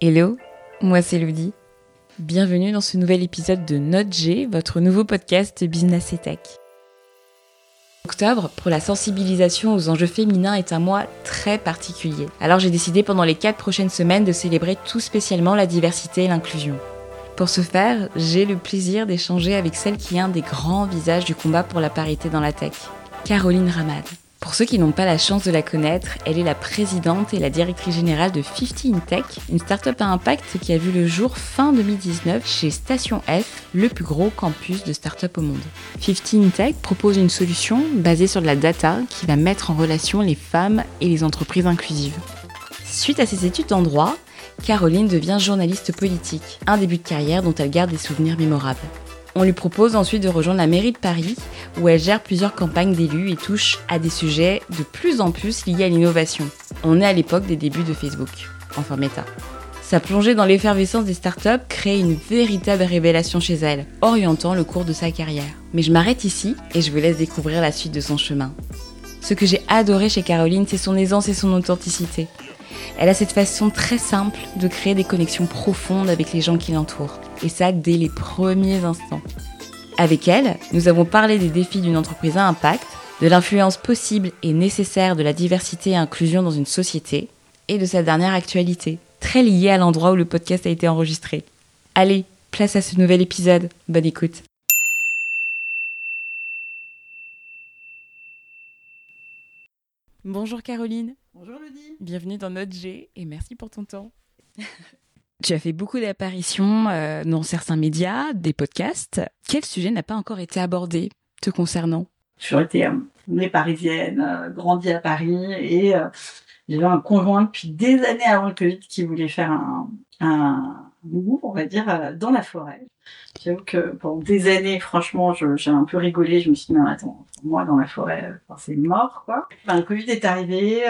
Hello, moi c'est Ludi. Bienvenue dans ce nouvel épisode de Note G, votre nouveau podcast Business et Tech. Octobre, pour la sensibilisation aux enjeux féminins, est un mois très particulier. Alors j'ai décidé pendant les 4 prochaines semaines de célébrer tout spécialement la diversité et l'inclusion. Pour ce faire, j'ai le plaisir d'échanger avec celle qui est un des grands visages du combat pour la parité dans la tech, Caroline Ramad. Pour ceux qui n'ont pas la chance de la connaître, elle est la présidente et la directrice générale de 50 in Tech, une start-up à impact qui a vu le jour fin 2019 chez Station F, le plus gros campus de start-up au monde. 50 in Tech propose une solution basée sur de la data qui va mettre en relation les femmes et les entreprises inclusives. Suite à ses études en droit, Caroline devient journaliste politique, un début de carrière dont elle garde des souvenirs mémorables. On lui propose ensuite de rejoindre la mairie de Paris, où elle gère plusieurs campagnes d'élus et touche à des sujets de plus en plus liés à l'innovation. On est à l'époque des débuts de Facebook, enfin Meta. Sa plongée dans l'effervescence des startups crée une véritable révélation chez elle, orientant le cours de sa carrière. Mais je m'arrête ici et je vous laisse découvrir la suite de son chemin. Ce que j'ai adoré chez Caroline, c'est son aisance et son authenticité. Elle a cette façon très simple de créer des connexions profondes avec les gens qui l'entourent. Et ça dès les premiers instants. Avec elle, nous avons parlé des défis d'une entreprise à impact, de l'influence possible et nécessaire de la diversité et inclusion dans une société, et de sa dernière actualité, très liée à l'endroit où le podcast a été enregistré. Allez, place à ce nouvel épisode. Bonne écoute. Bonjour Caroline. Bonjour Ludi. Bienvenue dans Notre G et merci pour ton temps. tu as fait beaucoup d'apparitions euh, dans certains médias, des podcasts. Quel sujet n'a pas encore été abordé te concernant? J'ai été euh, parisienne, euh, grandie à Paris et euh, j'avais un conjoint depuis des années avant le Covid qui voulait faire un, un on va dire, dans la forêt. J'avoue que pendant des années, franchement, j'ai un peu rigolé. Je me suis dit, non, attends, moi, dans la forêt, c'est mort, quoi. Enfin, le Covid est arrivé.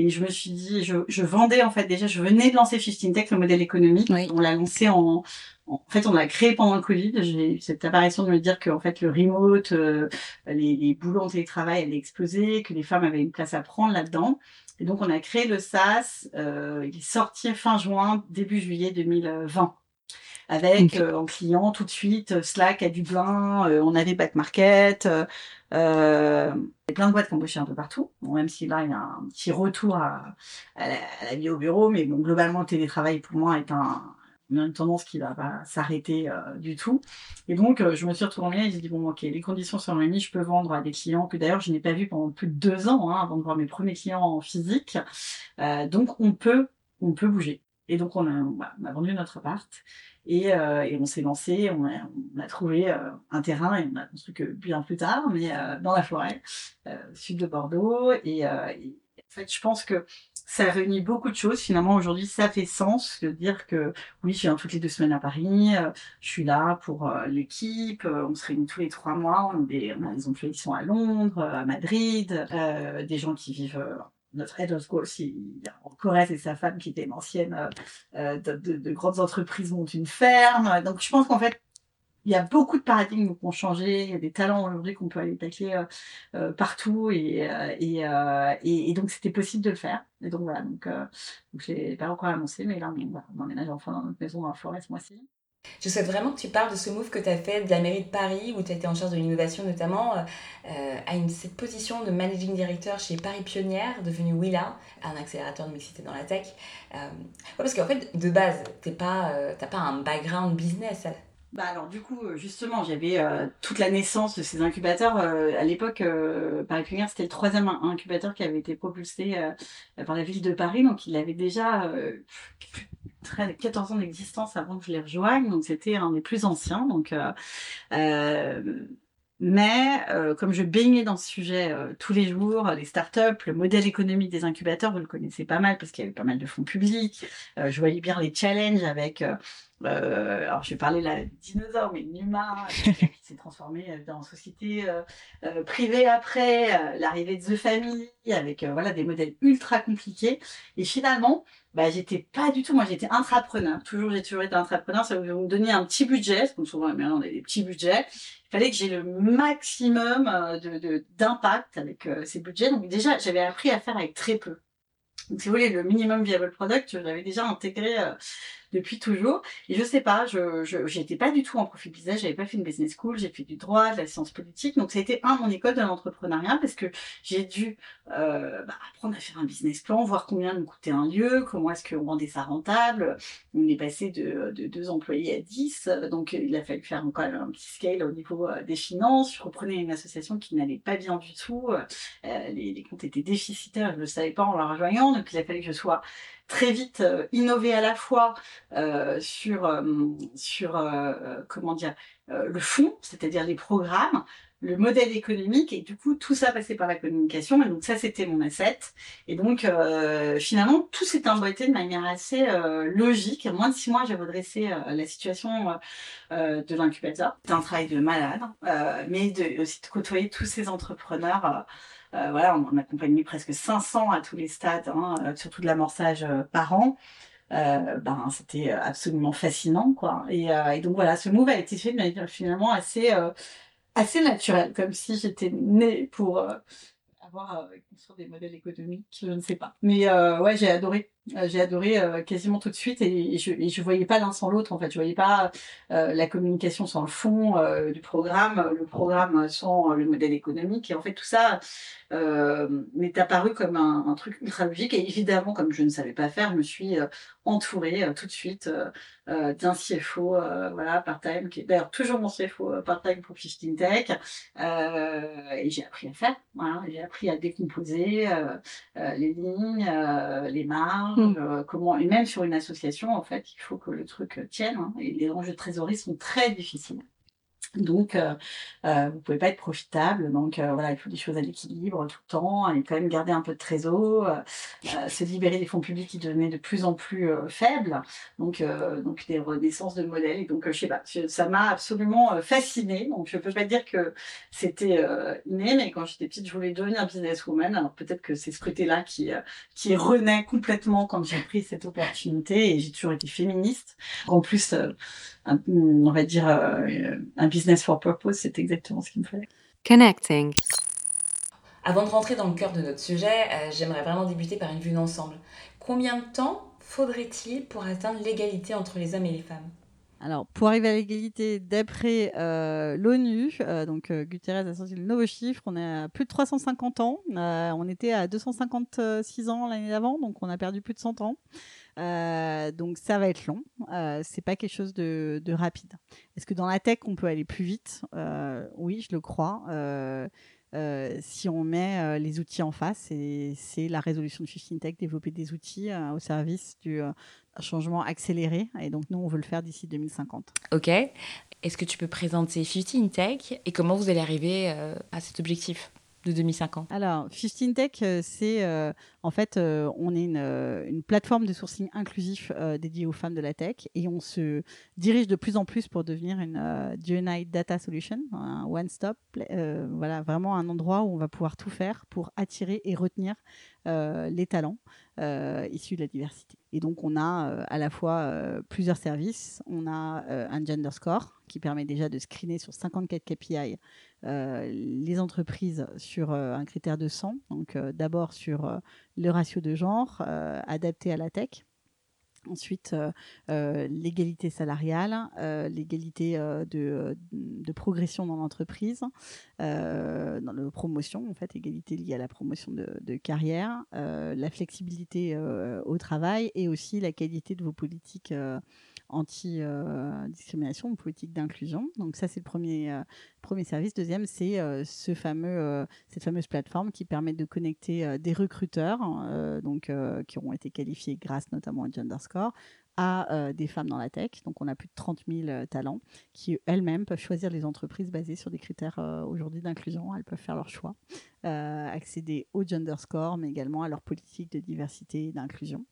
Et je me suis dit, je, je, vendais en fait déjà, je venais de lancer 15 Tech, le modèle économique. Oui. On l'a lancé en, en fait, on l'a créé pendant le Covid. J'ai eu cette apparition de me dire que en fait le remote, euh, les, les boulots en télétravail allaient exploser, que les femmes avaient une place à prendre là-dedans. Et donc on a créé le SaaS. Euh, il est sorti fin juin, début juillet 2020 avec Ok. euh, en client tout de suite euh, Slack à Dublin, euh, on avait Back Market, euh, il y a plein de boîtes qui embauchaient un peu partout. Bon, même si là il y a un petit retour à, à, la, à la vie au bureau, mais bon, globalement le télétravail pour moi est un, une tendance qui va pas s'arrêter euh, du tout. Et donc euh, je me suis retrouvée et j'ai dit bon ok les conditions sont réunies, je peux vendre à des clients que d'ailleurs je n'ai pas vus pendant plus de deux ans hein, avant de voir mes premiers clients en physique. Euh, donc on peut on peut bouger. Et donc on a, voilà, on a vendu notre appart et, euh, et on s'est lancé, on a, on a trouvé euh, un terrain et on a construit que bien plus tard, mais euh, dans la forêt, euh, sud de Bordeaux. Et, euh, et en fait, je pense que ça réunit beaucoup de choses. Finalement, aujourd'hui, ça fait sens de dire que oui, je viens toutes les deux semaines à Paris, euh, je suis là pour l'équipe, on se réunit tous les trois mois, on a des, on a des employés qui sont à Londres, à Madrid, des gens qui vivent... notre head of course, il en Corée, c'est sa femme qui était une ancienne euh, euh, de, de- de grandes entreprises montent une ferme. Donc je pense qu'en fait, il y a beaucoup de paradigmes qui ont changé. Il y a des talents aujourd'hui qu'on peut aller tacler euh, euh, partout et, euh, et, euh, et, et donc c'était possible de le faire. Et donc voilà, donc, donc je l'ai pas encore annoncé, mais là on, on emménage enfin dans notre maison la forêt ce mois-ci. Je souhaite vraiment que tu parles de ce move que tu as fait de la mairie de Paris, où tu été en charge de l'innovation notamment, euh, à une, cette position de managing director chez Paris Pionnière, devenue Willa, un accélérateur de mixité dans la tech. Euh, parce qu'en fait, de base, tu pas, euh, pas un background business. Bah alors du coup euh, justement j'avais euh, toute la naissance de ces incubateurs euh, à l'époque euh, Paris Pionnière c'était le troisième in- incubateur qui avait été propulsé euh, par la ville de Paris donc il avait déjà euh, très- 14 ans d'existence avant que je les rejoigne donc c'était un des plus anciens donc euh, euh, mais euh, comme je baignais dans ce sujet tous les jours, les startups, le modèle économique des incubateurs, vous le connaissez pas mal parce qu'il y avait pas mal de fonds publics. Je voyais bien les challenges avec euh, alors, je vais parler là des dinosaures, mais Numa, euh, qui s'est transformé euh, dans société euh, privée après, l'arrivée de The Family, avec voilà des modèles ultra compliqués. Et finalement, bah, j'étais pas du tout, moi j'étais intrapreneur. Toujours, j'ai toujours été intrapreneur. Ça veut me donner un petit budget, que souvent, maintenant, on a des petits budgets. Il fallait que j'ai le maximum d'impact avec ces budgets. Donc déjà, j'avais appris à faire avec très peu. Donc, si vous voulez, le minimum viable product, je l'avais déjà intégré depuis toujours. Et je sais pas, je j'étais pas du tout en profil business, j'avais pas fait une business school, j'ai fait du droit, de la science politique. Donc ça a été un mon école de l'entrepreneuriat parce que j'ai dû euh, bah, apprendre à faire un business plan, voir combien me coûtait un lieu, comment est-ce qu'on rendait ça rentable. On est passé de, de deux employés à dix, donc il a fallu faire encore un petit scale au niveau euh, des finances. Je reprenais une association qui n'allait pas bien du tout, euh, les, les comptes étaient déficitaires, je le savais pas en la rejoignant, donc il a fallu que je sois très vite euh, innover à la fois euh, sur euh, sur comment dire le fond, c'est-à-dire les programmes, le modèle économique et du coup tout ça passait par la communication et donc ça c'était mon asset. Et donc finalement tout s'est emboîté de manière assez logique. En moins de six mois j'ai redressé la situation de l'incubateur. C'est un travail de malade mais de, aussi de côtoyer tous ces entrepreneurs euh, voilà, on a accompagné presque 500 à tous les stades, hein, euh, surtout de l'amorçage euh, par an. ben c'était absolument fascinant quoi et, donc voilà ce move a été fait de manière finalement assez assez naturelle comme si j'étais née pour avoir euh, des modèles économiques, je ne sais pas. Mais ouais, j'ai adoré. Euh, j'ai adoré euh, quasiment tout de suite et, je et je voyais pas l'un sans l'autre en fait. Je voyais pas la communication sans le fond du programme, le programme sans le modèle économique et en fait tout ça m'est apparu comme un, un, truc ultra logique et évidemment comme je ne savais pas faire, je me suis entourée tout de suite d'un CFO voilà part-time qui est d'ailleurs toujours mon CFO part-time pour 15 Tech et j'ai appris à faire. Voilà, j'ai appris à décomposer euh, euh, les lignes, euh, les marges, mm. comment et même sur une association en fait, il faut que le truc tienne. Hein, et les enjeux de trésorerie sont très difficiles. Donc, euh, euh, vous pouvez pas être profitable. Donc, euh, voilà, il faut des choses à l'équilibre tout le temps et quand même garder un peu de trésor, euh, se libérer des fonds publics qui devenaient de plus en plus faibles. Donc, donc des renaissances de modèles. Et donc, je sais pas, ça m'a absolument fascinée. Donc, je peux pas dire que c'était inné, mais quand j'étais petite, je voulais devenir businesswoman. Alors, peut-être que c'est ce côté-là qui qui renaît complètement quand j'ai pris cette opportunité. Et j'ai toujours été féministe. En plus on va dire, euh, un business for purpose, c'est exactement ce qu'il me fallait. Connecting. Avant de rentrer dans le cœur de notre sujet, euh, j'aimerais vraiment débuter par une vue d'ensemble. Combien de temps faudrait-il pour atteindre l'égalité entre les hommes et les femmes? Alors, pour arriver à l'égalité, d'après euh, l'ONU, donc Guterres a sorti le nouveau chiffre, on est à plus de 350 ans. on était à 256 ans l'année d'avant, donc on a perdu plus de 100 ans. Euh, donc ça va être long. Euh, c'est pas quelque chose de, rapide. Est-ce que dans la tech on peut aller plus vite? Euh, Oui, je le crois. si on met les outils en face, c'est la résolution de 15 Tech, développer des outils au service du changement accéléré. Et donc nous, on veut le faire d'ici 2050. Ok. Est-ce que tu peux présenter 15 Tech et comment vous allez arriver à cet objectif? De 2050 Alors, 15 Tech, euh, c'est euh, en fait, euh, on est une, plateforme de sourcing inclusif dédiée aux femmes de la tech et on se dirige de plus en plus pour devenir une GNI Data Solution, un one-stop, voilà, vraiment un endroit où on va pouvoir tout faire pour attirer et retenir les talents issus de la diversité. Et donc, on a à la fois plusieurs services. On a un gender score qui permet déjà de screener sur 54 KPI euh, les entreprises sur euh, un critère de 100, donc euh, d'abord sur le ratio de genre adapté à la tech. Ensuite, l'égalité salariale, l'égalité de, de, progression dans l'entreprise, dans la promotion, en fait, égalité liée à la promotion de, carrière, la flexibilité au travail et aussi la qualité de vos politiques anti-discrimination, politique d'inclusion. Donc ça, c'est le premier, euh, premier service. Deuxième, c'est euh, ce fameux, euh, cette fameuse plateforme qui permet de connecter des recruteurs, donc qui ont été qualifiés grâce notamment à Genderscore, à des femmes dans la tech. Donc, on a plus de 30 000 talents qui elles-mêmes peuvent choisir les entreprises basées sur des critères aujourd'hui d'inclusion. Elles peuvent faire leur choix, accéder au gender score, mais également à leur politique de diversité et d'inclusion.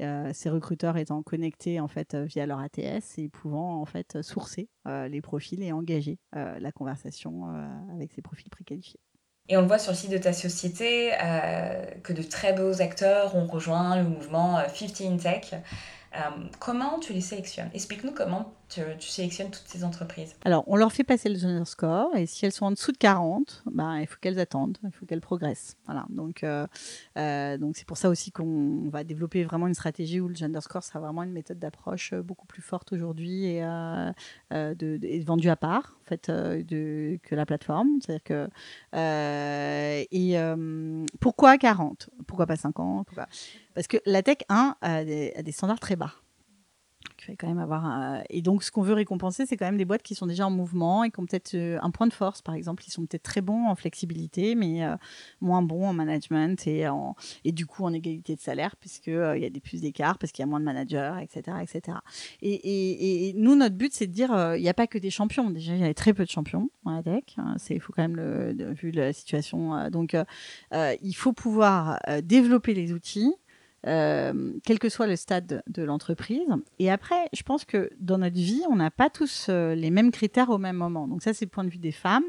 Euh, ces recruteurs étant connectés en fait euh, via leur ATS et pouvant en fait sourcer euh, les profils et engager la conversation avec ces profils préqualifiés. Et on le voit sur le site de ta société que de très beaux acteurs ont rejoint le mouvement 15 Tech. comment tu les sélectionnes? Explique-nous comment tu, sélectionnes toutes ces entreprises Alors, on leur fait passer le gender score et si elles sont en dessous de 40, ben, il faut qu'elles attendent, il faut qu'elles progressent. Voilà. Donc, euh, euh, c'est pour ça aussi qu'on va développer vraiment une stratégie où le gender score sera vraiment une méthode d'approche euh, beaucoup plus forte aujourd'hui et, vendue à part en fait que la plateforme. C'est-à-dire que et pourquoi 40 Pourquoi pas 50 Parce que la tech 1 a des standards très bas Et donc, ce qu'on veut récompenser, c'est quand même des boîtes qui sont déjà en mouvement et qui ont peut-être euh, un point de force, par exemple. Ils sont peut-être très bons en flexibilité, mais euh, moins bons en management et, du coup en égalité de salaire, puisqu'il euh, y a des plus d'écart, parce qu'il y a moins de managers, etc. etc. Et, nous, notre but, c'est de dire il n'y a pas que des champions. Déjà, il y a très peu de champions dans la tech. Hein, il faut quand même, vu la situation. donc, il faut pouvoir développer les outils euh, quel que soit le stade de, l'entreprise. Et après, je pense que dans notre vie, on n'a pas tous euh, les mêmes critères au même moment. Donc ça, c'est le point de vue des femmes.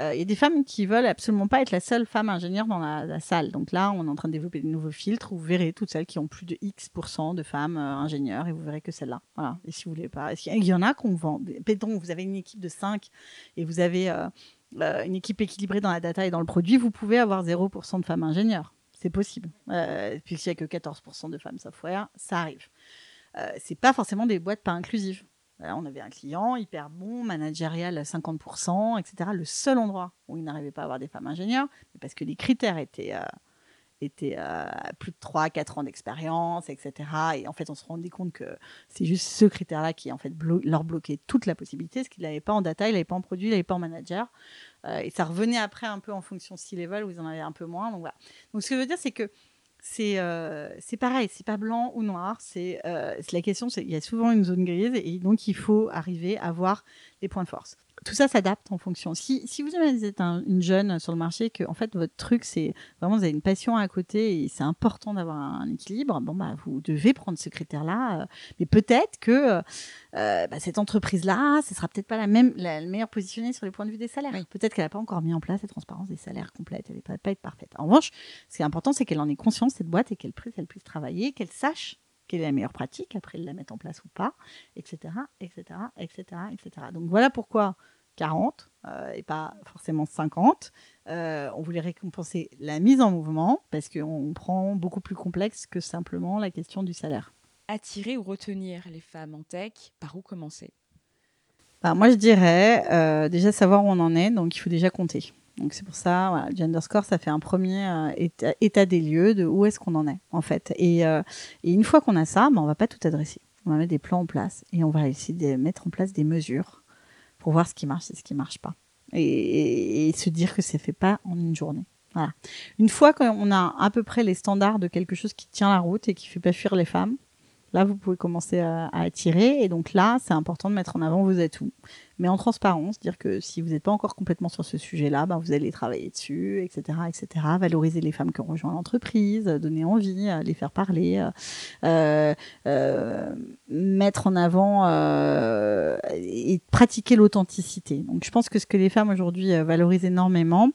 Euh, il y a des femmes qui veulent absolument pas être la seule femme ingénieure dans la, salle. Donc là, on est en train de développer de nouveaux filtres vous verrez toutes celles qui ont plus de X% de femmes ingénieures et vous verrez que celle-là. Voilà. Et si vous voulez pas, il y en a qu'on vend. Péton, vous avez une équipe de 5 et vous avez une équipe équilibrée dans la data et dans le produit, vous pouvez avoir 0% de femmes ingénieures c'est possible. Euh, Puisqu'il n'y a que 14% de femmes software, ça arrive. Euh, c'est pas forcément des boîtes pas inclusives. on avait un client hyper bon, managérial à 50%, etc. Le seul endroit où il n'arrivait pas à avoir des femmes ingénieures, parce que les critères étaient, étaient euh, plus de 3-4 ans d'expérience, etc. Et en fait, on se rendait compte que c'est juste ce critère-là qui en fait leur bloquait toute la possibilité, parce qu'il n'avait pas en data, il n'avait pas en produit, il n'avait pas en manager. Euh, et ça revenait après un peu en fonction C-level où ils en avaient un peu moins. Donc voilà. Donc ce que je veux dire, c'est que c'est euh, pareil, c'est pas blanc ou noir. C'est euh, la question, c'est il y a souvent une zone grise et donc il faut arriver à voir les points de force tout ça s'adapte en fonction. Si, si vous êtes une jeune sur le marché, que en fait votre truc c'est vraiment vous avez une passion à côté et c'est important d'avoir un, équilibre, bon bah vous devez prendre ce critère-là. Euh, mais peut-être que euh, euh, bah, cette entreprise-là, ce sera peut-être pas la même, la, meilleure positionnée sur les points de vue des salaires. Peut-être qu'elle n'a pas encore mis en place la transparence des salaires complète. Elle ne va pas être parfaite. En revanche, ce qui est important, c'est qu'elle en ait conscience cette boîte et qu'elle puisse, elle puisse travailler, qu'elle sache quelle est la meilleure pratique, après la mettre en place ou pas, etc., etc., etc., etc. Donc voilà pourquoi 40 euh, et pas forcément 50. Euh, on voulait récompenser la mise en mouvement parce qu'on prend beaucoup plus complexe que simplement la question du salaire. Attirer ou retenir les femmes en tech, par où commencer? Bah, Moi, je dirais euh, déjà savoir où on en est, donc il faut déjà compter. Donc c'est pour ça, voilà, Gender Score, ça fait un premier état, des lieux de où est-ce qu'on en est en fait. Et, une fois qu'on a ça, bah, on va pas tout adresser. On va mettre des plans en place et on va essayer de mettre en place des mesures pour voir ce qui marche et ce qui marche pas. Et, se dire que c'est fait pas en une journée. Voilà. Une fois qu'on a à peu près les standards de quelque chose qui tient la route et qui fait pas fuir les femmes, Là, vous pouvez commencer à, attirer. Et donc là, c'est important de mettre en avant vos atouts. Mais en transparence, dire que si vous n'êtes pas encore complètement sur ce sujet-là, ben vous allez travailler dessus, etc., etc. Valoriser les femmes qui ont rejoint l'entreprise, donner envie, les faire parler, euh, euh, mettre en avant euh, et pratiquer l'authenticité. Donc, je pense que ce que les femmes aujourd'hui valorisent énormément,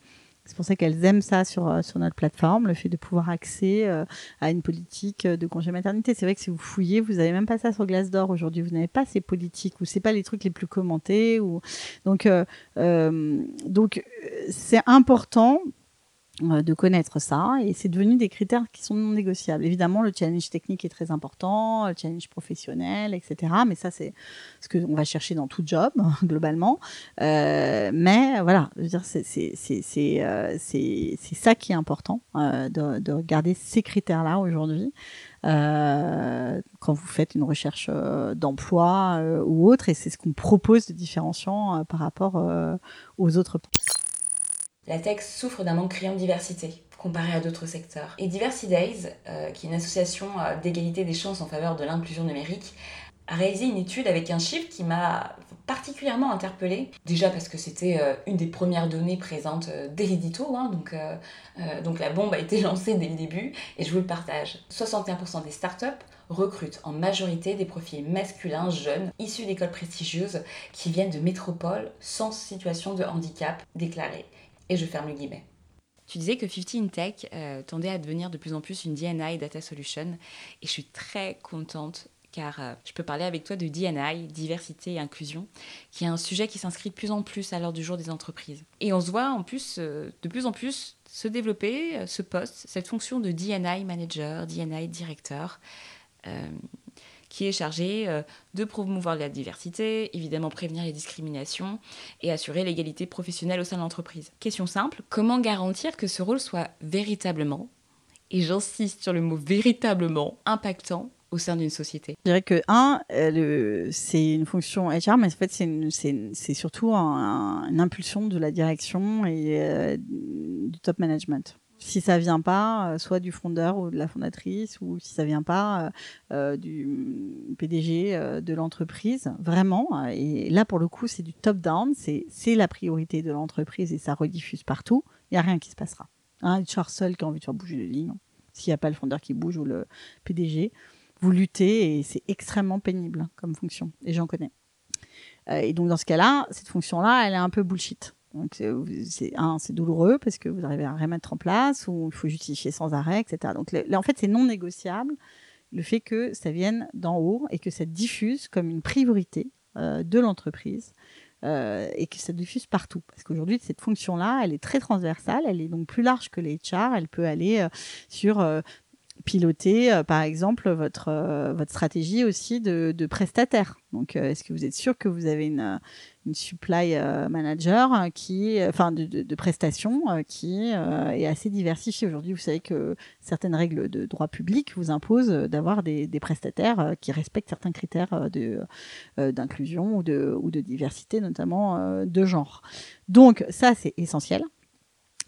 c'est pour ça qu'elles aiment ça sur, euh, sur notre plateforme, le fait de pouvoir accéder euh, à une politique euh, de congé maternité. C'est vrai que si vous fouillez, vous n'avez même pas ça sur Glassdoor aujourd'hui. Vous n'avez pas ces politiques ou c'est pas les trucs les plus commentés. Ou... Donc, donc c'est important euh, de connaître ça et c'est devenu des critères qui sont non négociables. Évidemment, le challenge technique est très important, le challenge professionnel, etc. Mais ça, c'est ce qu'on va chercher dans tout job globalement. Euh, mais voilà, dire, c'est c'est euh, ça qui est important euh, de, de regarder ces critères-là aujourd'hui. Euh, quand vous faites une recherche d'emploi ou autre, et c'est ce qu'on propose de différenciant par rapport aux autres la tech souffre d'un manque criant de diversité comparé à d'autres secteurs. Et Diversity Days, euh, qui est une association euh, d'égalité des chances en faveur de l'inclusion numérique, a réalisé une étude avec un chiffre qui m'a particulièrement interpellée. Déjà parce que c'était euh, une des premières données présentes dès l'édito, hein, donc, donc la bombe a été lancée dès le début, et je vous le partage. 61% des startups recrutent en majorité des profils masculins jeunes, issus d'écoles prestigieuses, qui viennent de métropoles sans situation de handicap déclarée. Et je ferme le guillemet. Tu disais que 50 in Tech euh, tendait à devenir de plus en plus une DNI Data Solution et je suis très contente car euh, je peux parler avec toi de DNI, diversité et inclusion, qui est un sujet qui s'inscrit de plus en plus à l'heure du jour des entreprises. Et on se voit en plus, euh, de plus en plus, se développer ce poste, cette fonction de DNI manager, DNI directeur qui est chargé euh, de promouvoir la diversité, évidemment prévenir les discriminations et assurer l'égalité professionnelle au sein de l'entreprise. Question simple, comment garantir que ce rôle soit véritablement, et j'insiste sur le mot véritablement, impactant au sein d'une société? Je dirais que, un, c'est une fonction HR, mais en fait, c'est surtout une impulsion de la direction et euh, du top management si ça vient pas, euh, soit du fondeur ou de la fondatrice, ou si ça vient pas euh, euh, du PDG de l'entreprise, vraiment. Et là, pour le coup, c'est du top-down, c'est la priorité de l'entreprise et ça rediffuse partout. Il n'y a rien qui se passera. Un HR seul qui a envie de faire bouger les lignes, s'il n'y a pas le fondeur qui bouge ou le PDG, vous luttez et c'est extrêmement pénible comme fonction. Et j'en connais. et donc, dans ce cas-là, cette fonction-là, elle est un peu bullshit. Donc c'est douloureux parce que vous arrivez à rien mettre en place ou il faut justifier sans arrêt, etc. Donc là, en fait, c'est non négociable le fait que ça vienne d'en haut et que ça diffuse comme une priorité euh, de l'entreprise. Euh, et que ça diffuse partout. Parce qu'aujourd'hui, cette fonction-là, elle est très transversale, elle est donc plus large que les HR, elle peut aller euh, sur piloter, euh, par exemple, votre, euh, votre stratégie aussi de, de prestataire. Donc, euh, est-ce que vous êtes sûr que vous avez une, une supply manager qui, enfin, de, de, de prestations qui est assez diversifiée? Aujourd'hui Vous savez que certaines règles de droit public vous imposent d'avoir des, des prestataires qui respectent certains critères de d'inclusion ou de, ou de diversité, notamment de genre. Donc, ça, c'est essentiel.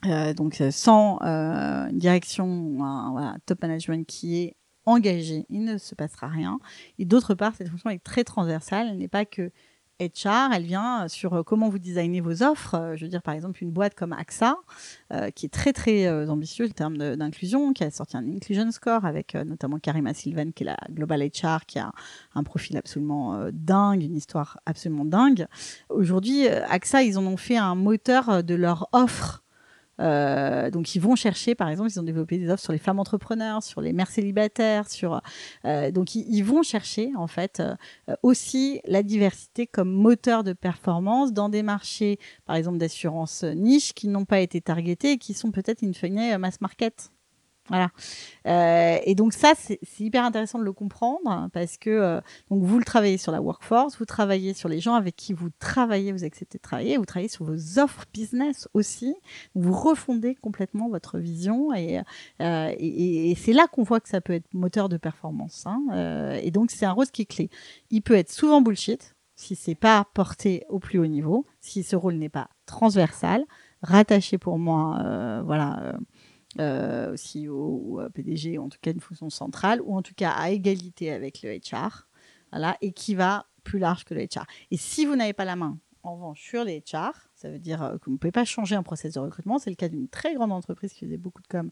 Euh, donc euh, sans euh, direction, un top management qui est engagé, il ne se passera rien. Et d'autre part, cette fonction est très transversale. Elle n'est pas que HR, elle vient sur comment vous designez vos offres. Je veux dire, par exemple, une boîte comme AXA, qui est très très ambitieuse en termes d'inclusion, qui a sorti un Inclusion Score avec notamment Karima Sylvan, qui est la Global HR, qui a un profil absolument dingue, une histoire absolument dingue. Aujourd'hui, AXA, ils en ont fait un moteur de leur offre euh, donc ils vont chercher, par exemple, ils ont développé des offres sur les femmes entrepreneurs, sur les mères célibataires, sur euh, donc ils, vont chercher en fait euh, aussi la diversité comme moteur de performance dans des marchés, par exemple d'assurance niche, qui n'ont pas été targetés et qui sont peut-être une feuille mass market. Voilà. Euh, et donc ça, c'est hyper intéressant de le comprendre parce que euh, donc vous le travaillez sur la workforce, vous travaillez sur les gens avec qui vous travaillez, vous acceptez de travailler, vous travaillez sur vos offres business aussi. Vous refondez complètement votre vision et, euh, et, et c'est là qu'on voit que ça peut être moteur de performance. Hein. Euh, et donc c'est un rôle qui est clé. Il peut être souvent bullshit si c'est pas porté au plus haut niveau, si ce rôle n'est pas transversal, rattaché pour moi, euh, voilà euh, CEO ou euh, PDG, en tout cas une fonction centrale, ou en tout cas à égalité avec le HR, et qui va plus large que le HR. Et si vous n'avez pas la main, en revanche, sur les HR, ça veut dire euh, que vous ne pouvez pas changer un process de recrutement. C'est le cas d'une très grande entreprise qui faisait beaucoup de com.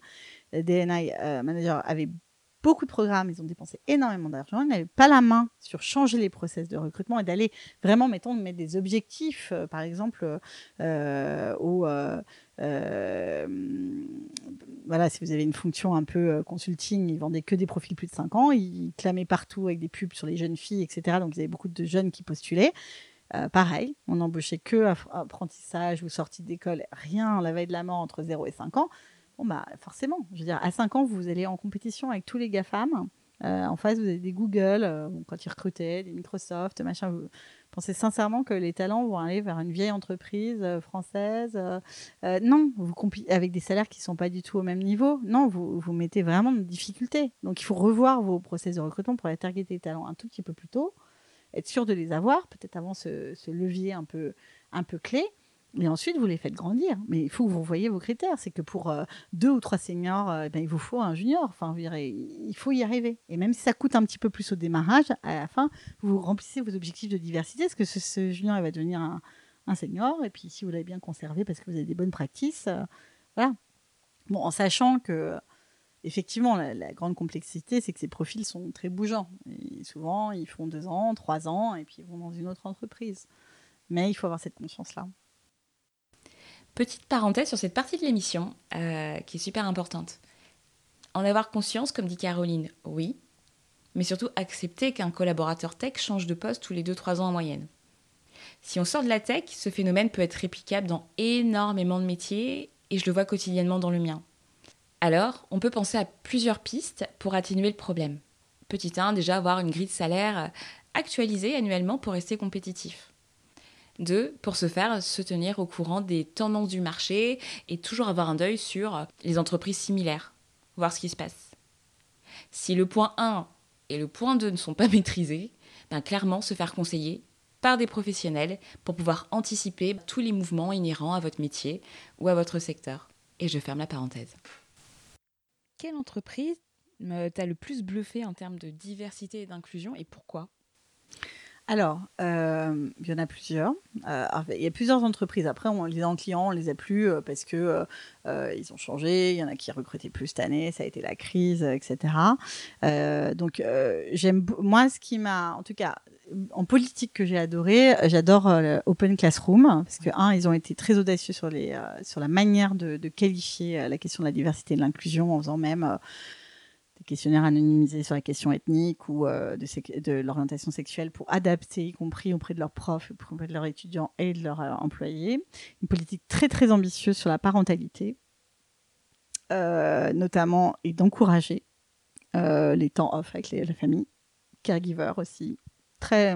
DNI euh, Manager avait beaucoup de programmes, ils ont dépensé énormément d'argent, ils n'avaient pas la main sur changer les process de recrutement et d'aller vraiment, mettons, mettre des objectifs, par exemple, euh, euh, voilà, si vous avez une fonction un peu euh, consulting, ils vendaient que des profils plus de 5 ans, ils clamaient partout avec des pubs sur les jeunes filles, etc. Donc il y avait beaucoup de jeunes qui postulaient. Euh, pareil, on n'embauchait que apprentissage ou sortie d'école, rien la veille de la mort entre 0 et 5 ans. Bon, bah, forcément, je veux dire, à 5 ans, vous allez en compétition avec tous les GAFAM. Euh, en face, vous avez des Google, euh, quand ils recrutaient, des Microsoft, machin. Vous pensez sincèrement que les talents vont aller vers une vieille entreprise euh, française Non, vous avec des salaires qui sont pas du tout au même niveau. Non, vous vous mettez vraiment de difficulté. Donc, il faut revoir vos process de recrutement pour aller targeter les talents un tout petit peu plus tôt, être sûr de les avoir, peut-être avant ce, ce levier un peu un peu clé. Et ensuite, vous les faites grandir. Mais il faut que vous voyez vos critères. C'est que pour euh, deux ou trois seniors, euh, ben, il vous faut un junior. Enfin, il faut y arriver. Et même si ça coûte un petit peu plus au démarrage, à la fin, vous remplissez vos objectifs de diversité. Parce que ce, junior, va devenir un, senior. Et puis, si vous l'avez bien conservé parce que vous avez des bonnes pratiques, euh, voilà. Bon, en sachant que, effectivement, la, grande complexité, c'est que ces profils sont très bougeants. Souvent, ils font deux ans, trois ans, et puis ils vont dans une autre entreprise. Mais il faut avoir cette conscience-là. Petite parenthèse sur cette partie de l'émission euh, qui est super importante. En avoir conscience, comme dit Caroline, oui, mais surtout accepter qu'un collaborateur tech change de poste tous les 2-3 ans en moyenne. Si on sort de la tech, ce phénomène peut être réplicable dans énormément de métiers et je le vois quotidiennement dans le mien. Alors, on peut penser à plusieurs pistes pour atténuer le problème. Petit 1, déjà avoir une grille de salaire actualisée annuellement pour rester compétitif. 2. Pour ce faire, se tenir au courant des tendances du marché et toujours avoir un œil sur les entreprises similaires, voir ce qui se passe. Si le point 1 et le point 2 ne sont pas maîtrisés, ben clairement se faire conseiller par des professionnels pour pouvoir anticiper tous les mouvements inhérents à votre métier ou à votre secteur. Et je ferme la parenthèse. Quelle entreprise t'a le plus bluffé en termes de diversité et d'inclusion et pourquoi? Alors, euh, il y en a plusieurs. Euh, il y a plusieurs entreprises. Après, on les a en client, on les a plus euh, parce que ils ont changé. Il y en a qui recrutaient plus cette année. Ça a été la crise, etc. donc, j'aime moi ce qui m'a, en tout cas, en politique que j'ai adoré, j'adore Open Classroom parce que un, ils ont été très audacieux sur les sur la manière de, de qualifier la question de la diversité et de l'inclusion en faisant même des questionnaires anonymisés sur la question ethnique ou euh, de, l'orientation sexuelle pour adapter, y compris auprès de leurs profs, auprès de leurs étudiants et de leurs euh, employés. Une politique très très ambitieuse sur la parentalité, euh, notamment et d'encourager les temps off avec la famille, caregiver aussi, très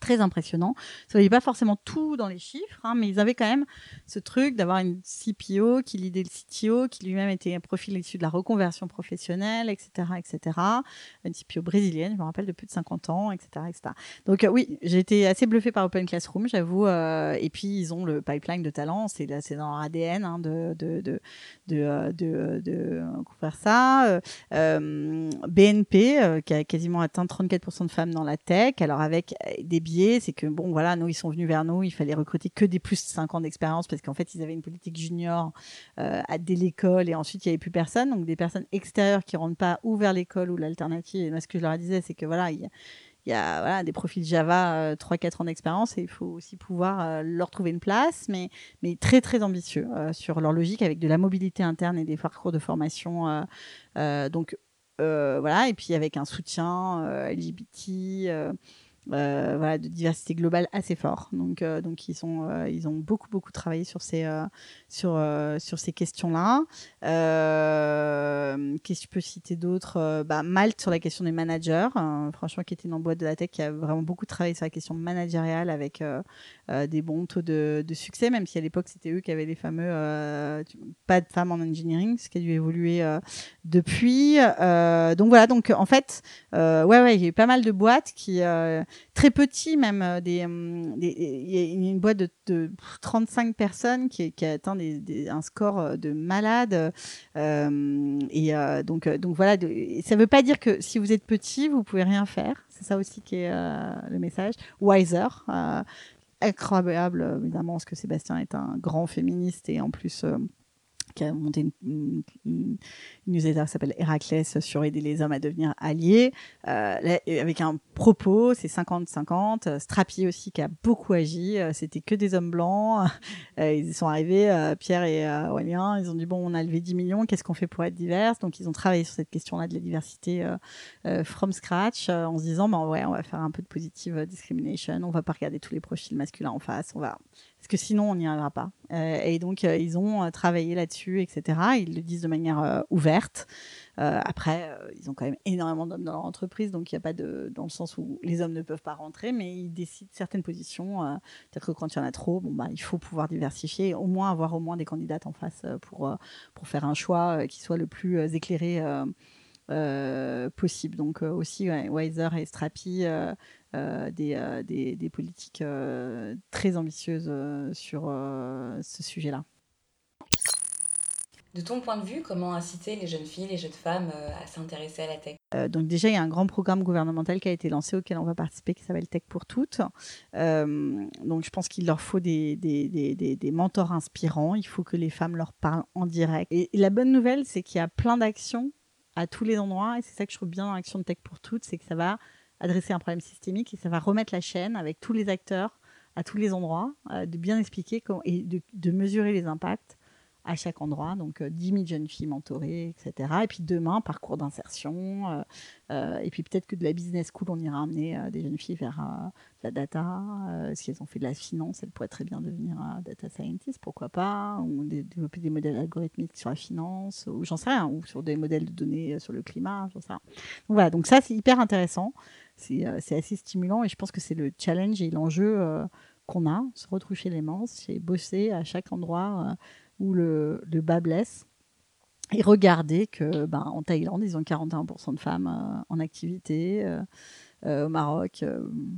très impressionnant. Ça voyait pas forcément tout dans les chiffres, hein, mais ils avaient quand même ce truc d'avoir une CPO qui lidait le CTO, qui lui-même était un profil issu de la reconversion professionnelle, etc., etc. Une CPO brésilienne, je me rappelle, de plus de 50 ans, etc., etc. Donc euh, oui, j'ai été assez bluffée par Open Classroom, j'avoue. Euh, et puis ils ont le pipeline de talent, c'est dans leur ADN hein, de de euh, faire ça. BNP qui a quasiment atteint 34% de femmes dans la tech, alors avec des c'est que bon voilà, nous ils sont venus vers nous, il fallait recruter que des plus de 5 ans d'expérience parce qu'en fait ils avaient une politique junior euh, dès l'école et ensuite il n'y avait plus personne, donc des personnes extérieures qui rentrent pas ou vers l'école ou l'alternative. Et moi ce que je leur disais c'est que voilà, il y a voilà, des profils Java, 3-4 euh, ans d'expérience, et il faut aussi pouvoir euh, leur trouver une place, mais, mais très très ambitieux euh, sur leur logique avec de la mobilité interne et des parcours de formation. donc voilà, et puis avec un soutien LGBT. Euh, voilà, de diversité globale assez fort. Donc, euh, donc ils, sont, euh, ils ont beaucoup, beaucoup travaillé sur ces, sur, sur ces questions-là. Qu'est-ce que tu peux citer d'autres bah, Malte sur la question des managers, franchement, qui était une boîte de la tech qui a vraiment beaucoup travaillé sur la question managériale avec des bons taux de, de, succès, même si à l'époque c'était eux qui avaient les fameux pas de femmes en engineering, ce qui a dû évoluer depuis. donc voilà, donc en fait, ouais, ouais, il y a eu pas mal de boîtes qui très petit même. Euh, euh, des, il y a une boîte de, 35 personnes qui, qui atteint des, un score euh, de malade. et donc, donc voilà, ça ne veut pas dire que si vous êtes petit, vous pouvez rien faire. C'est ça aussi qui est le message. Wiser. incroyable, évidemment, parce que Sébastien est un grand féministe et en plus qui a monté une, une, newsletter qui s'appelle Héraclès sur aider les hommes à devenir alliés, euh, avec un propos, c'est 50-50. Strapi aussi qui a beaucoup agi, euh, c'était que des hommes blancs. Euh, ils sont arrivés, Pierre et Aurélien, ils ont dit bon, on a levé 10 millions, qu'est-ce qu'on fait pour être divers Donc ils ont travaillé sur cette question-là de la diversité from scratch, en se disant bah ouais, on va faire un peu de positive discrimination, on va pas regarder tous les profils masculins en face, on va parce que sinon on n'y arrivera pas. Euh, et donc euh, ils ont euh, travaillé là-dessus, etc. Ils le disent de manière ouverte. après, ils ont quand même énormément d'hommes dans leur entreprise, donc il n'y a pas de dans le sens où les hommes ne peuvent pas rentrer, mais ils décident certaines positions. C'est-à-dire que quand il y en a trop, bon bah il faut pouvoir diversifier, au moins avoir au moins des candidates en face pour pour faire un choix qui soit le plus éclairé. possible. Donc aussi Wiser et Strapi euh, des, des, politiques euh, très ambitieuses sur ce sujet-là. De ton point de vue, comment inciter les jeunes filles, les jeunes femmes à s'intéresser à la tech? Donc déjà, il y a un grand programme gouvernemental qui a été lancé auquel on va participer qui s'appelle Tech pour toutes. donc je pense qu'il leur faut des, des, des, des, mentors inspirants. Il faut que les femmes leur parlent en direct. Et, la bonne nouvelle, c'est qu'il y a plein d'actions à tous les endroits. Et c'est ça que je trouve bien dans l'action de Tech pour toutes, c'est que ça va adresser un problème systémique et ça va remettre la chaîne avec tous les acteurs à tous les endroits, euh, de bien expliquer et de, mesurer les impacts à chaque endroit. Donc, 10 000 jeunes filles mentorées, etc. Et puis demain, parcours d'insertion. et puis peut-être que de la business school, on ira amener des jeunes filles vers la data. si elles ont fait de la finance, elles pourraient très bien devenir data scientist, pourquoi pas. Ou développer des modèles algorithmiques sur la finance, ou j'en sais rien, ou sur des modèles de données sur le climat, j'en sais rien. Donc voilà, donc ça, c'est hyper intéressant. C'est assez stimulant et je pense que c'est le challenge et l'enjeu qu'on a, se retroucher les manches, c'est bosser à chaque endroit euh, où le, le, bas blesse et regarder que ben, en Thaïlande, ils ont 41% de femmes euh, en activité. Euh, au Maroc,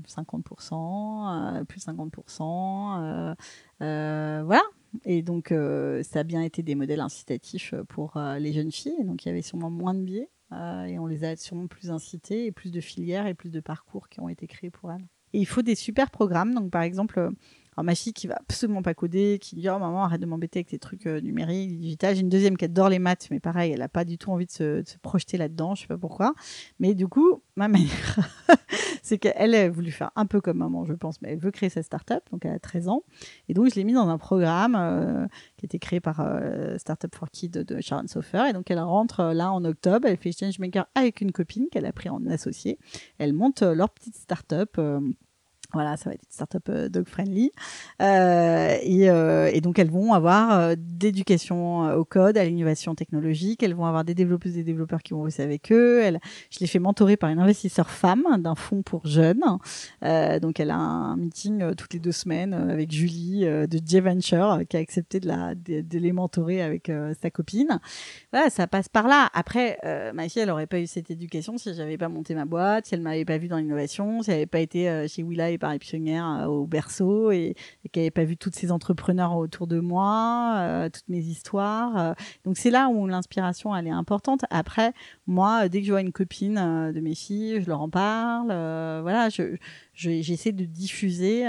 50%, plus 50%. voilà. Et donc, ça a bien été des modèles incitatifs pour les jeunes filles. Donc, il y avait sûrement moins de biais. et on les a sûrement plus incitées et plus de filières et plus de parcours qui ont été créés pour elles. Et il faut des super programmes. Donc, par exemple, euh, alors, ma fille qui va absolument pas coder, qui dit Oh maman, arrête de m'embêter avec tes trucs euh, numériques, digital. J'ai une deuxième qui adore les maths, mais pareil, elle a pas du tout envie de se, projeter là-dedans, je sais pas pourquoi. Mais du coup, ma manière, c'est qu'elle a voulu faire un peu comme maman, je pense, mais elle veut créer sa start-up, donc elle a 13 ans. Et donc, je l'ai mis dans un programme euh, qui a été créé par Startup for Kids de Sharon Sofer. Et donc, elle rentre là en octobre, elle fait Changemaker avec une copine qu'elle a pris en associé. Elle monte leur petite start-up. Voilà, ça va être une startup euh, dog friendly. Euh, et, euh, et, donc elles vont avoir euh, d'éducation euh, au code, à l'innovation technologique. Elles vont avoir des développeuses et des développeurs qui vont bosser avec eux. Elle, je l'ai fait mentorer par une investisseur femme d'un fonds pour jeunes. Euh, donc elle a un meeting toutes les deux semaines avec Julie de J Venture qui a accepté de, la, de, de les mentorer avec sa copine. Voilà, ça passe par là. Après, ma fille, elle aurait pas eu cette éducation si j'avais pas monté ma boîte, si elle m'avait pas vu dans l'innovation, si elle avait pas été chez Willa par les pionnières euh, au berceau et, et qui n'avait pas vu tous ces entrepreneurs autour de moi, euh, toutes mes histoires. Euh. donc c'est là où l'inspiration elle est importante. Après, moi, dès que je vois une copine de mes filles, je leur en parle. voilà, je j'essaie de diffuser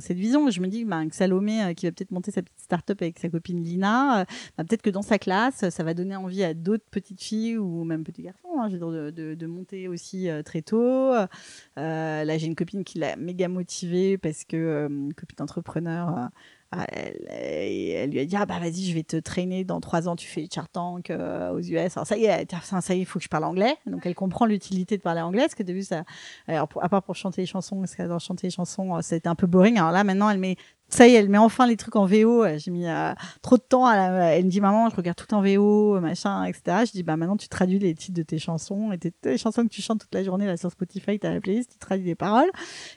cette vision. Je me dis bah, que Salomé, qui va peut-être monter sa petite start-up avec sa copine Lina, bah, peut-être que dans sa classe, ça va donner envie à d'autres petites filles ou même petits garçons hein, de, de, de, monter aussi très tôt. là, j'ai une copine qui l'a méga motivée parce que euh, copine entrepreneur, euh, elle, elle, lui a dit ah bah vas-y je vais te traîner dans trois ans tu fais Shark Tank euh, aux US alors ça y est ça y est faut que je parle anglais. Donc elle comprend l'utilité de parler anglais parce que début ça alors à part pour chanter les chansons parce qu'elle adore chanter les chansons c'était un peu boring. Alors là maintenant elle met ça y est, elle met enfin les trucs en VO. J'ai mis euh, trop de temps la... Elle me dit, maman, je regarde tout en VO, machin, etc. Je dis, bah maintenant, tu traduis les titres de tes chansons les chansons que tu chantes toute la journée là sur Spotify, t'as la playlist, tu traduis les paroles.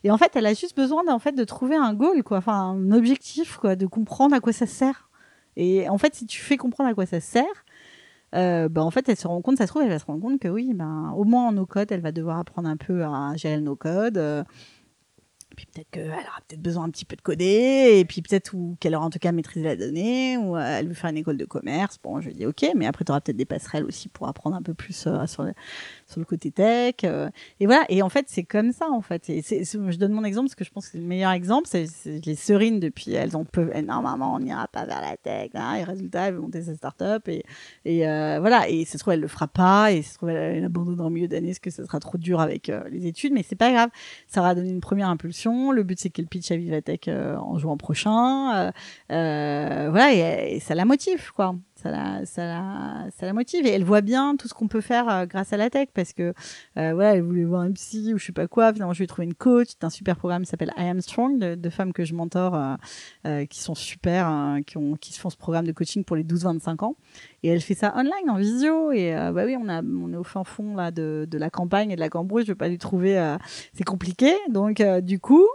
Et en fait, elle a juste besoin en fait de trouver un goal, quoi, enfin un objectif, quoi, de comprendre à quoi ça sert. Et en fait, si tu fais comprendre à quoi ça sert, euh, bah en fait, elle se rend compte, ça se trouve, elle va se rendre compte que oui, ben, au moins en no-code, elle va devoir apprendre un peu à gérer le no-code. Euh, puis peut-être qu'elle aura peut-être besoin un petit peu de coder, et puis peut-être qu'elle aura en tout cas maîtrisé la donnée, ou euh, elle veut faire une école de commerce. Bon, je lui dis ok, mais après tu auras peut-être des passerelles aussi pour apprendre un peu plus euh, sur, le, côté tech. Euh. et voilà. Et en fait, c'est comme ça en fait. Et je donne mon exemple parce que je pense que c'est le meilleur exemple. C'est, les serines depuis, elles ont peu, normalement on n'ira pas vers la tech. Hein, et résultat, elles vont monter sa start-up et, et voilà. Et ça se trouve elle le fera pas, et ça se trouve elle, elle abandonnera au milieu d'année parce que ça sera trop dur avec les études, mais c'est pas grave. Ça aura donné une première impulsion le but, c'est qu'elle pitch à Vivatech euh, en juin prochain. Euh, euh, voilà, et, ça la motive, quoi ça la, motive. Et elle voit bien tout ce qu'on peut faire euh, grâce à la tech parce que euh, voilà elle voulait voir un psy ou je sais pas quoi. Finalement je vais trouver une coach. C'est un super programme qui s'appelle I Am Strong de, femmes que je mentor euh, euh, qui sont super hein, qui qui se font ce programme de coaching pour les 12-25 ans. Et elle fait ça online en visio. Et bah oui on a on est au fin fond là de, de la campagne et de la cambrouille. Je vais pas lui trouver c'est compliqué. Donc du coup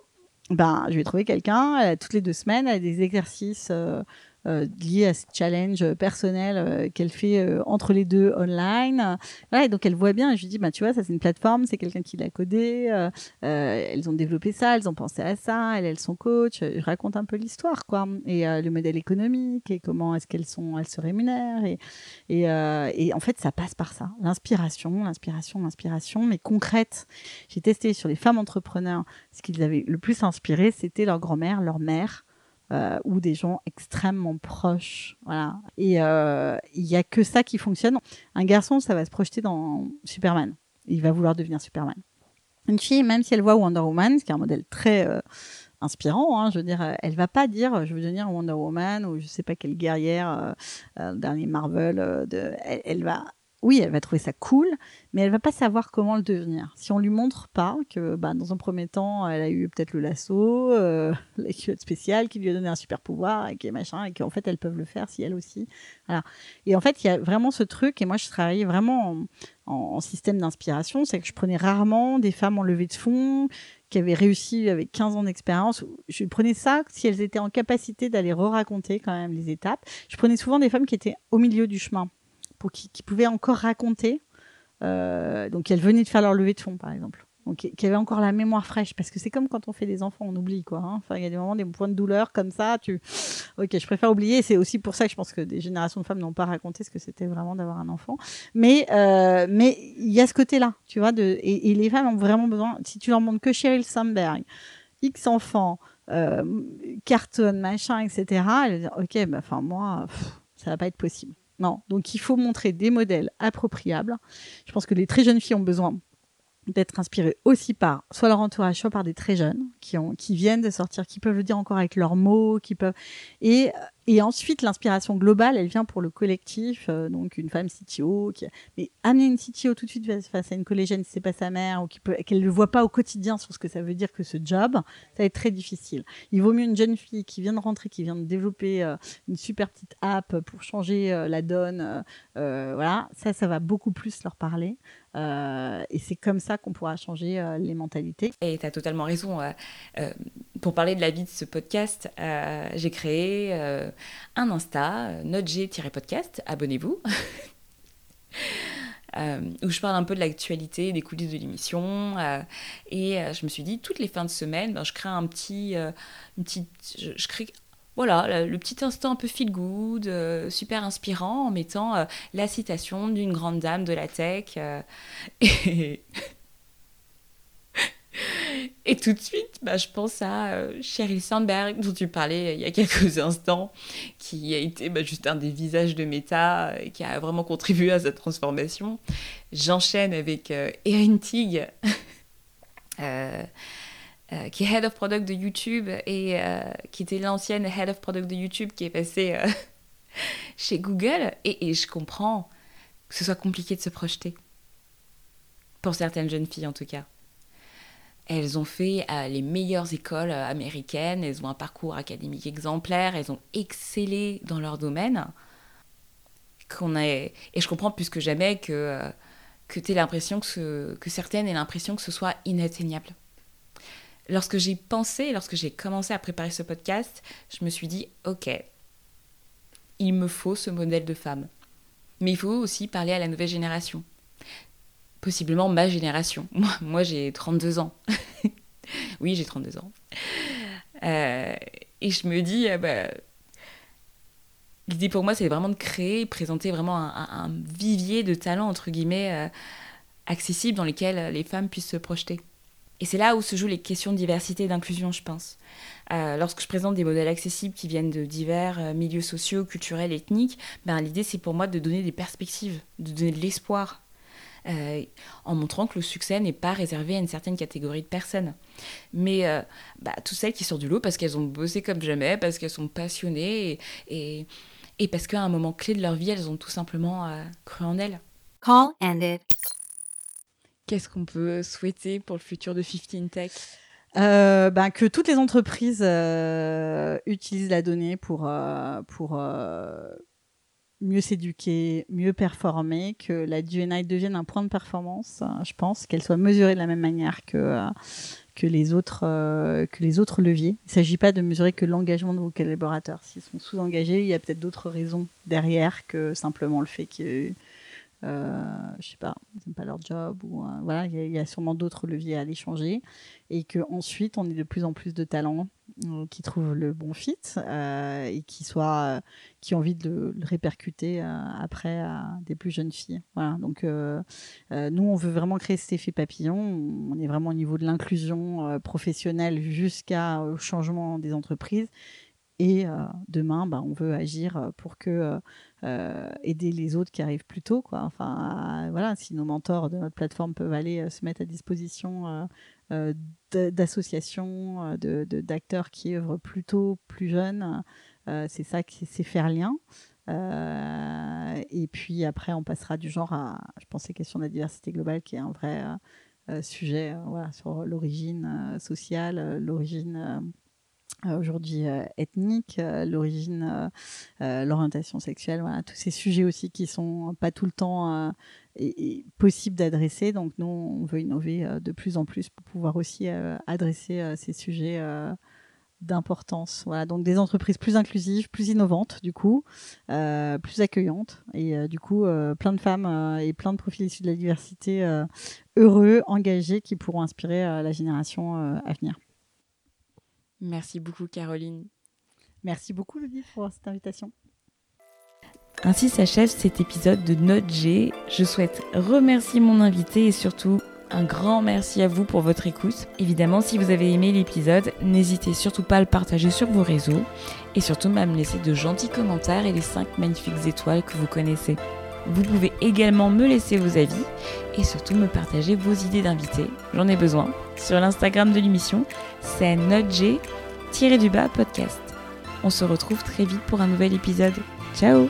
ben je vais trouver quelqu'un. Toutes les deux semaines elle a des exercices euh, liées à ce challenge personnel euh, qu'elle fait euh, entre les deux online. Voilà, et donc elle voit bien. Et je lui dis, bah tu vois, ça c'est une plateforme, c'est quelqu'un qui l'a codé. Euh, elles ont développé ça, elles ont pensé à ça. Elles, elles sont coach. Je raconte un peu l'histoire, quoi, et le modèle économique et comment est-ce qu'elles sont, elles se rémunèrent. Et et, et en fait, ça passe par ça, l'inspiration, l'inspiration, l'inspiration, mais concrète. J'ai testé sur les femmes entrepreneurs. Ce qu'ils avaient le plus inspiré, c'était leur grand-mère, leur mère euh, ou des gens extrêmement proches. Voilà. Et euh, il y a que ça qui fonctionne. Un garçon, ça va se projeter dans Superman. Il va vouloir devenir Superman. Une fille, même si elle voit Wonder Woman, ce qui est un modèle très euh, inspirant. Hein, je veux dire, elle va pas dire je veux devenir Wonder Woman ou je sais pas quelle guerrière, euh, dernier Marvel. elle, va oui, elle va trouver ça cool, mais elle va pas savoir comment le devenir. Si on lui montre pas que, bah, dans un premier temps, elle a eu peut-être le lasso, euh, la culotte spéciale qui lui a donné un super pouvoir et qui machin, et qu'en fait elles peuvent le faire si elles aussi. Et en fait, il y a vraiment ce truc, et moi je travaillais vraiment en, en système d'inspiration, c'est que je prenais rarement des femmes en levée de fond qui avaient réussi avec 15 ans d'expérience. Je prenais ça si elles étaient en capacité d'aller re-raconter quand même les étapes. Je prenais souvent des femmes qui étaient au milieu du chemin pour qui, pouvaient encore raconter. Euh, donc, elles venaient de faire leur levée de fond, par exemple. Donc, qui avaient encore la mémoire fraîche. Parce que c'est comme quand on fait des enfants, on oublie, quoi. Hein. Enfin, il y a des moments, des points de douleur comme ça. Tu, ok, je préfère oublier. C'est aussi pour ça que je pense que des générations de femmes n'ont pas raconté ce que c'était vraiment d'avoir un enfant. Mais, euh, mais il y a ce côté-là, tu vois. Et, les femmes ont vraiment besoin. Si tu leur montres que Sheryl Sandberg, X enfants, euh, carton, machin, etc. Elles disent, ok, bah, enfin moi, ça va pas être possible. Non, donc il faut montrer des modèles appropriables. Je pense que les très jeunes filles ont besoin d'être inspirées aussi par soit leur entourage, soit par des très jeunes qui, viennent de sortir, qui peuvent le dire encore avec leurs mots, qui peuvent et et ensuite, l'inspiration globale, elle vient pour le collectif, euh, donc une femme CTO. Qui... Mais amener une CTO tout de suite face à une collégienne, si c'est pas sa mère, ou qu'elle ne voit pas au quotidien sur ce que ça veut dire que ce job, ça va être très difficile. Il vaut mieux une jeune fille qui vient de rentrer, qui vient de développer euh, une super petite app pour changer euh, la donne. voilà, ça, ça va beaucoup plus leur parler. et c'est comme ça qu'on pourra changer les mentalités. Et tu as totalement raison. pour parler de la vie de ce podcast, j'ai créé un Insta, notg-podcast, abonnez-vous. Euh, où je parle un peu de l'actualité, des coulisses de l'émission. Euh, et euh, je me suis dit, toutes les fins de semaine, ben, je crée un petit. une je. Voilà, le petit instant un peu feel good, super inspirant, en mettant la citation d'une grande dame de la tech. et tout de suite, bah, je pense à euh, Sheryl Sandberg, dont tu parlais il y a quelques instants, qui a été bah, juste un des visages de Meta et qui a vraiment contribué à sa transformation. J'enchaîne avec euh, Erin Tig, euh, qui est Head of Product de YouTube et qui était l'ancienne Head of Product de YouTube qui est passée chez Google. Et je comprends que ce soit compliqué de se projeter. Pour certaines jeunes filles en tout cas. Elles ont fait euh, les meilleures écoles euh, américaines, elles ont un parcours académique exemplaire, elles ont excellé dans leur domaine. Qu'on. Et je comprends plus que jamais que, euh, que l'impression que, que certaines aient l'impression que ce soit inatteignable. Lorsque j'ai pensé, lorsque j'ai commencé à préparer ce podcast, je me suis dit, ok, il me faut ce modèle de femme. Mais il faut aussi parler à la nouvelle génération possiblement ma génération. Moi, moi j'ai 32 ans. oui, j'ai 32 ans. Euh, et je me dis, euh, bah, l'idée pour moi, c'est vraiment de créer, présenter vraiment un, vivier de talents, entre guillemets, euh, accessibles dans lesquels les femmes puissent se projeter. Et c'est là où se jouent les questions de diversité et d'inclusion, je pense. lorsque je présente des modèles accessibles qui viennent de divers milieux sociaux, culturels, ethniques, ben, l'idée c'est pour moi de donner des perspectives, de donner de l'espoir euh, en montrant que le succès n'est pas réservé à une certaine catégorie de personnes. Mais euh, bah, toutes celles qui sortent du lot parce qu'elles ont bossé comme jamais, parce qu'elles sont passionnées et, et, parce qu'à un moment clé de leur vie, elles ont tout simplement euh, cru en elles. Call ended. Qu'est-ce qu'on peut souhaiter pour le futur de 15 Tech? Ben, que toutes les entreprises utilisent la donnée pour, pour mieux s'éduquer, mieux performer, que la DNI devienne un point de performance, euh, je pense, qu'elle soit mesurée de la même manière que, euh, que, les, autres, euh, que les autres leviers. Il ne s'agit pas de mesurer que l'engagement de vos collaborateurs. S'ils sont sous-engagés, il y a peut-être d'autres raisons derrière que simplement le fait que euh, je sais pas, ils n'aiment pas leur job ou voilà, il y, a sûrement d'autres leviers à aller changer et que ensuite on ait de plus en plus de talents euh, qui trouvent le bon fit euh, et qui soient qui ont envie de le, répercuter après à des plus jeunes filles. Voilà, donc nous on veut vraiment créer cet effet papillon. On est vraiment au niveau de l'inclusion professionnelle jusqu'au changement des entreprises et demain, bah, on veut agir pour que aider les autres qui arrivent plus tôt. Quoi. Enfin, voilà, si nos mentors de notre plateforme peuvent aller se mettre à disposition d'associations, de, d'acteurs qui œuvrent plus tôt, plus jeunes, c'est ça qui c'est faire lien. et puis après, on passera du genre à, je pense, les questions de la diversité globale, qui est un vrai euh, sujet euh, sur l'origine euh, sociale, l'origine aujourd'hui ethnique, l'origine, l'orientation sexuelle, voilà, tous ces sujets aussi qui sont pas tout le temps possibles d'adresser. Donc nous, on veut innover de plus en plus pour pouvoir aussi adresser ces sujets d'importance. Voilà, donc des entreprises plus inclusives, plus innovantes du coup, euh, plus accueillantes et euh, du coup euh, plein de femmes et plein de profils issus de la diversité heureux, engagés qui pourront inspirer la génération à venir. Merci beaucoup Caroline. Merci beaucoup Lydie pour cette invitation. Ainsi s'achève cet épisode de Note G. Je souhaite remercier mon invité et surtout un grand merci à vous pour votre écoute. Évidemment, si vous avez aimé l'épisode, n'hésitez surtout pas à le partager sur vos réseaux et surtout à me laisser de gentils commentaires et les 5 magnifiques étoiles que vous connaissez. Vous pouvez également me laisser vos avis et surtout me partager vos idées d'invités. J'en ai besoin. Sur l'Instagram de l'émission, c'est notg-podcast. On se retrouve très vite pour un nouvel épisode. Ciao